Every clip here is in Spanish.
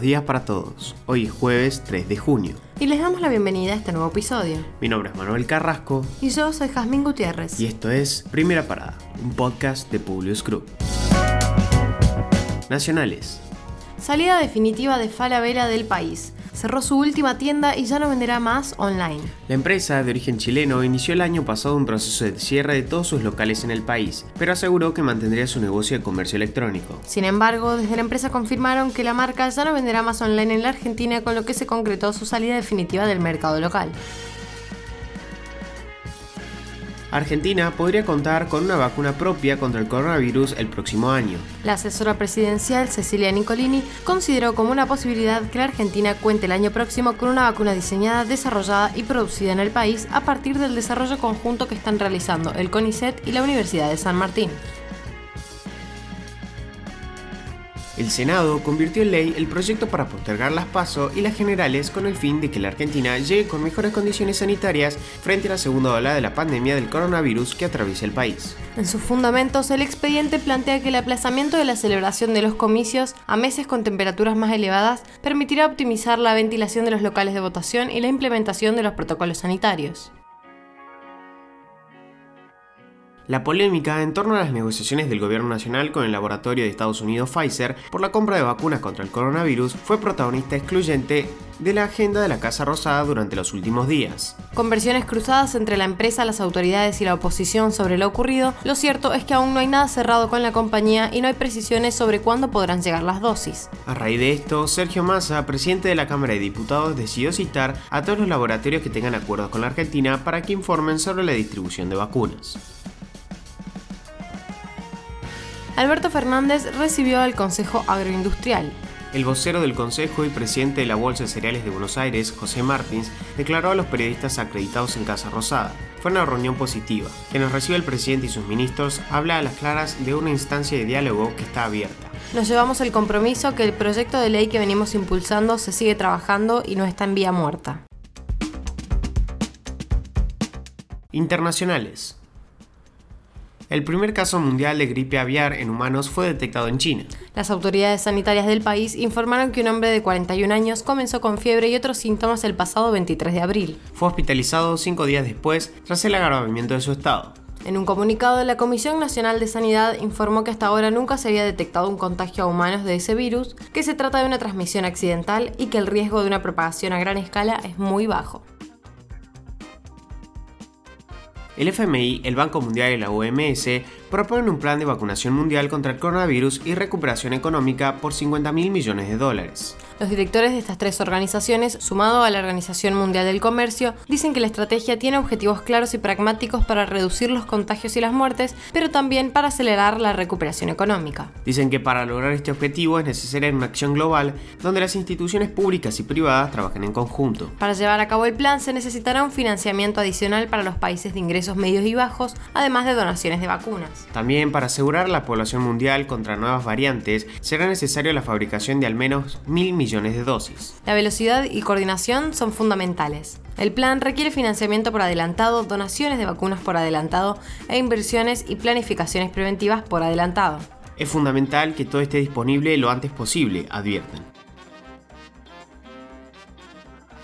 buenos días para todos. Hoy es jueves 3 de junio. Y les damos la bienvenida a este nuevo episodio. Mi nombre es Manuel Carrasco. Y yo soy Jazmín Gutiérrez. Y esto es Primera Parada, un podcast de Publius Group. Nacionales. Salida definitiva de Falabella del país cerró su última tienda y ya no venderá más online. La empresa, de origen chileno, inició el año pasado un proceso de cierre de todos sus locales en el país, pero aseguró que mantendría su negocio de comercio electrónico. Sin embargo, desde la empresa confirmaron que la marca ya no venderá más online en la Argentina, con lo que se concretó su salida definitiva del mercado local. Argentina podría contar con una vacuna propia contra el coronavirus el próximo año. La asesora presidencial Cecilia Nicolini consideró como una posibilidad que la Argentina cuente el año próximo con una vacuna diseñada, desarrollada y producida en el país a partir del desarrollo conjunto que están realizando el CONICET y la Universidad de San Martín. El Senado convirtió en ley el proyecto para postergar las PASO y las generales con el fin de que la Argentina llegue con mejores condiciones sanitarias frente a la segunda ola de la pandemia del coronavirus que atraviesa el país. En sus fundamentos, el expediente plantea que el aplazamiento de la celebración de los comicios a meses con temperaturas más elevadas permitirá optimizar la ventilación de los locales de votación y la implementación de los protocolos sanitarios. La polémica en torno a las negociaciones del gobierno nacional con el laboratorio de Estados Unidos Pfizer por la compra de vacunas contra el coronavirus fue protagonista excluyente de la agenda de la Casa Rosada durante los últimos días. Con versiones cruzadas entre la empresa, las autoridades y la oposición sobre lo ocurrido, lo cierto es que aún no hay nada cerrado con la compañía y no hay precisiones sobre cuándo podrán llegar las dosis. A raíz de esto, Sergio Massa, presidente de la Cámara de Diputados, decidió citar a todos los laboratorios que tengan acuerdos con la Argentina para que informen sobre la distribución de vacunas. Alberto Fernández recibió al Consejo Agroindustrial. El vocero del Consejo y presidente de la Bolsa de Cereales de Buenos Aires, José Martins, declaró a los periodistas acreditados en Casa Rosada. Fue una reunión positiva. Que nos recibe el presidente y sus ministros habla a las claras de una instancia de diálogo que está abierta. Nos llevamos el compromiso que el proyecto de ley que venimos impulsando se sigue trabajando y no está en vía muerta. Internacionales. El primer caso mundial de gripe aviar en humanos fue detectado en China. Las autoridades sanitarias del país informaron que un hombre de 41 años comenzó con fiebre y otros síntomas el pasado 23 de abril. Fue hospitalizado cinco días después tras el agravamiento de su estado. En un comunicado, la Comisión Nacional de Sanidad informó que hasta ahora nunca se había detectado un contagio a humanos de ese virus, que se trata de una transmisión accidental y que el riesgo de una propagación a gran escala es muy bajo. El FMI, el Banco Mundial y la OMS proponen un plan de vacunación mundial contra el coronavirus y recuperación económica por 50 mil millones de dólares. Los directores de estas tres organizaciones, sumado a la Organización Mundial del Comercio, dicen que la estrategia tiene objetivos claros y pragmáticos para reducir los contagios y las muertes, pero también para acelerar la recuperación económica. Dicen que para lograr este objetivo es necesaria una acción global donde las instituciones públicas y privadas trabajen en conjunto. Para llevar a cabo el plan se necesitará un financiamiento adicional para los países de ingresos medios y bajos, además de donaciones de vacunas. También para asegurar la población mundial contra nuevas variantes será necesario la fabricación de al menos mil millones de dosis. La velocidad y coordinación son fundamentales. El plan requiere financiamiento por adelantado, donaciones de vacunas por adelantado e inversiones y planificaciones preventivas por adelantado. Es fundamental que todo esté disponible lo antes posible, advierten.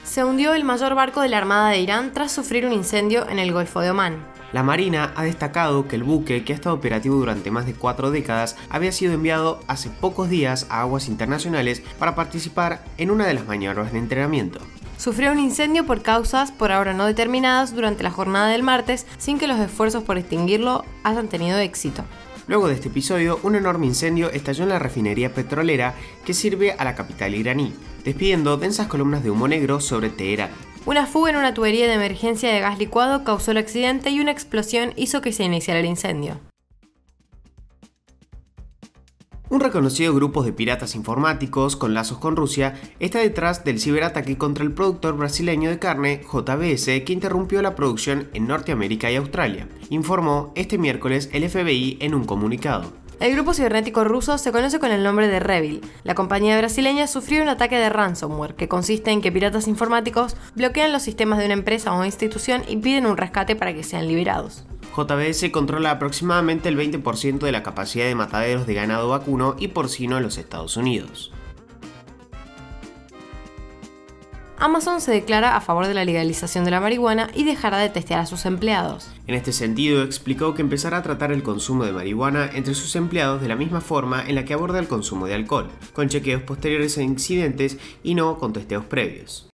Se hundió el mayor barco de la Armada de Irán tras sufrir un incendio en el Golfo de Omán. La Marina ha destacado que el buque, que ha estado operativo durante más de cuatro décadas, había sido enviado hace pocos días a aguas internacionales para participar en una de las maniobras de entrenamiento. Sufrió un incendio por causas por ahora no determinadas durante la jornada del martes sin que los esfuerzos por extinguirlo hayan tenido éxito. Luego de este episodio, un enorme incendio estalló en la refinería petrolera que sirve a la capital iraní, despidiendo densas columnas de humo negro sobre Teherán. Una fuga en una tubería de emergencia de gas licuado causó el accidente y una explosión hizo que se iniciara el incendio. Un reconocido grupo de piratas informáticos con lazos con Rusia está detrás del ciberataque contra el productor brasileño de carne JBS que interrumpió la producción en Norteamérica y Australia, informó este miércoles el FBI en un comunicado. El grupo cibernético ruso se conoce con el nombre de Revil. La compañía brasileña sufrió un ataque de ransomware, que consiste en que piratas informáticos bloquean los sistemas de una empresa o institución y piden un rescate para que sean liberados. JBS controla aproximadamente el 20% de la capacidad de mataderos de ganado vacuno y porcino en los Estados Unidos. Amazon se declara a favor de la legalización de la marihuana y dejará de testear a sus empleados. En este sentido, explicó que empezará a tratar el consumo de marihuana entre sus empleados de la misma forma en la que aborda el consumo de alcohol, con chequeos posteriores a incidentes y no con testeos previos.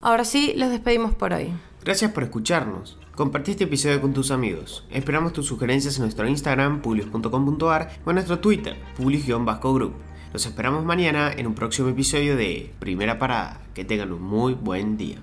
Ahora sí, los despedimos por hoy. Gracias por escucharnos. Compartí este episodio con tus amigos. Esperamos tus sugerencias en nuestro Instagram, publius.com.ar o en nuestro Twitter, publius-group. Los esperamos mañana en un próximo episodio de Primera Parada. Que tengan un muy buen día.